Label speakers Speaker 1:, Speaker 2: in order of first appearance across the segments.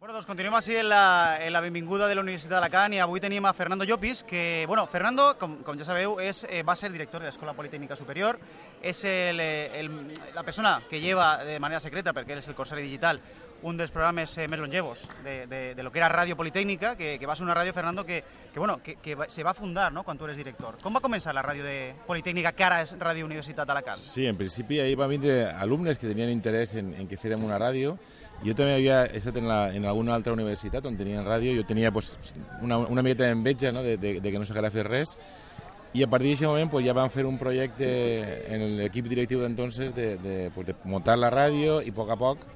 Speaker 1: Bueno, doncs continuem així en la, en la benvinguda de la Universitat d'Alacant i avui tenim a Fernando Llopis, que, bueno, Fernando, com, com ja sabeu, és, eh, va ser director de l'Escola Politécnica Superior, és el, eh, el, la persona que lleva de manera secreta, perquè és el Corsari Digital, un dels programes eh, més longevos de, de, de lo que era Ràdio Politécnica, que, que va ser una ràdio, Fernando, que, que, bueno, que, que se va fundar no?, quan tu eres director. Com va començar la ràdio de Politécnica, que ara és Ràdio Universitat d'Alacant?
Speaker 2: Sí, en principi ahí van vindre alumnes que tenien interès en, en que férem una ràdio. Jo també havia estat en, la, en alguna altra universitat on tenien ràdio, jo tenia pues, una, una miqueta d'enveja no? de, de, de que no s'haguera fet res, i a partir d'aquest moment pues, ja vam fer un projecte en l'equip directiu d'entonces de, de, pues, de muntar la ràdio i a poc a poc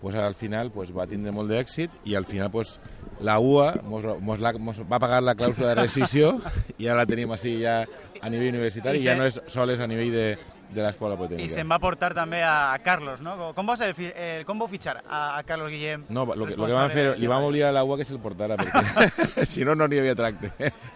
Speaker 2: pues, al final pues, va tindre molt d'èxit i al final pues, la UA mos, mos, la, mos va pagar la clàusula de rescisió i ara la tenim així ja a nivell universitari
Speaker 1: I
Speaker 2: ja no és sols a nivell de, de l'escola
Speaker 1: I
Speaker 2: politécnica.
Speaker 1: se'n va portar també a, a Carlos, no? Com va ser el, fi- eh, com vau fitxar a, a Carlos Guillem?
Speaker 2: No, lo que, lo que
Speaker 1: responsable
Speaker 2: vam fer,
Speaker 1: de-
Speaker 2: li vam obligar a la UA que se'l portara, perquè si no, no n'hi havia tracte.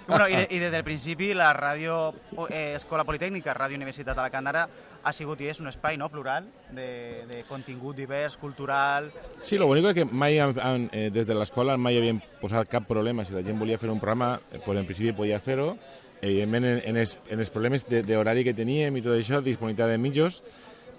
Speaker 1: Bueno, i, de, I des del principi la ràdio eh, Escola Politécnica, Ràdio Universitat d'Alacant ara ha sigut i és un espai no, plural de, de contingut divers, cultural...
Speaker 2: Sí, lo único es que mai, han, han, eh, des de l'escola mai havien posat cap problema. Si la gent volia fer un programa, eh, pues en principi podia fer-ho. Evidentment, en, en, els, en els problemes d'horari que teníem i tot això, disponibilitat de mitjos,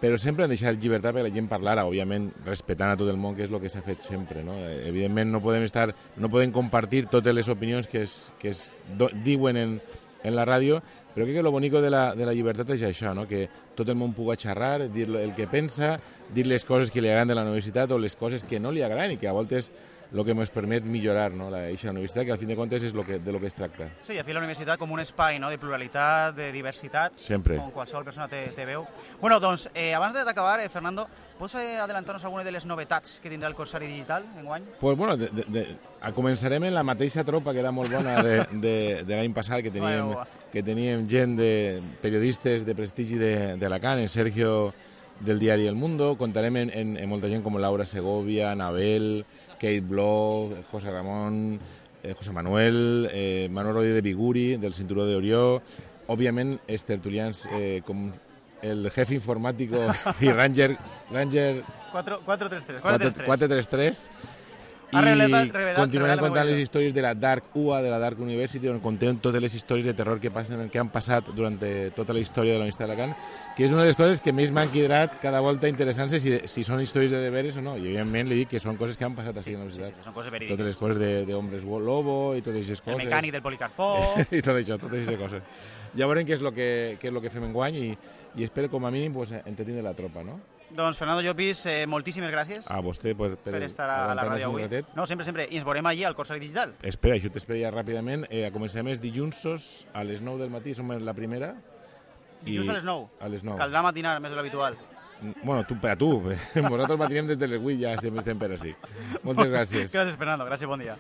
Speaker 2: però sempre han deixat llibertat perquè la gent parlara, òbviament respectant a tot el món, que és el que s'ha fet sempre. No? Eh, Evidentment no podem, estar, no podem compartir totes les opinions que es, que es do, diuen en, en la ràdio, però crec que lo bonico de la, de la llibertat és això, no? que tot el món pugui xerrar, dir el que pensa, dir les coses que li agraden de la universitat o les coses que no li agraden i que a voltes el que ens permet millorar no? la, eixa universitat, que al fin de comptes és lo que, de lo que es tracta.
Speaker 1: Sí, i a fi la universitat com un espai no, de pluralitat, de diversitat,
Speaker 2: Sempre.
Speaker 1: on qualsevol persona té, té veu. Bueno, doncs, eh, abans d'acabar, eh, Fernando, pots eh, adelantar-nos alguna de les novetats que tindrà el Corsari Digital enguany?
Speaker 2: Pues bueno, de, de, de, a començarem en la mateixa tropa que era molt bona de, de, de l'any passat, que teníem,
Speaker 1: Bueno,
Speaker 2: que teníem gent de periodistes de prestigi de, de Alacant, en Sergio del diari El Mundo, contarem en, en, en molta gent com Laura Segovia, Anabel, Kate Bloch, José Ramón, eh, José Manuel, eh, Manuel Rodríguez de Biguri, del Cinturó de Orió, òbviament els tertulians eh, com el jefe informático i Ranger, Ranger
Speaker 1: 4, 433, 433.
Speaker 2: 433
Speaker 1: Ha revelat-
Speaker 2: i
Speaker 1: revelat-
Speaker 2: continuem
Speaker 1: revelat
Speaker 2: contant les històries de la Dark UA, de la Dark University, on contem totes les històries de terror que, passen, que han passat durant tota la història de la Universitat d'Alacant, que és una de les coses que més m'han quedat cada volta interessant-se si, si són històries de deberes o no. I evidentment li dic que són coses que han passat així a la
Speaker 1: Sí,
Speaker 2: universitat.
Speaker 1: sí, són coses
Speaker 2: totes
Speaker 1: verídiques.
Speaker 2: les coses de, de Hombres Lobo i totes aquestes
Speaker 1: El
Speaker 2: coses.
Speaker 1: mecànic del Policarpó...
Speaker 2: I tot això, totes aquestes coses. Ja veurem què és el que, què és lo que fem enguany i, i espero com a mínim pues, entretindre la tropa, no?
Speaker 1: Doncs, Fernando Llopis, eh, moltíssimes gràcies
Speaker 2: A vostè per, per,
Speaker 1: per estar a la
Speaker 2: aguantar-nos
Speaker 1: ràdio avui.
Speaker 2: ratet.
Speaker 1: No, sempre, sempre. I ens veurem allí al Corsari Digital.
Speaker 2: Espera, això t'espera ja ràpidament. Eh, comencem els dilluns a les 9 del matí, som la primera.
Speaker 1: Dilluns a les 9.
Speaker 2: A les 9.
Speaker 1: Caldrà matinar més de l'habitual.
Speaker 2: Bueno, tu, per a tu. Nosaltres matinem des de les 8, ja sempre estem per així. Moltes gràcies.
Speaker 1: Gràcies, Fernando. Gràcies, bon dia.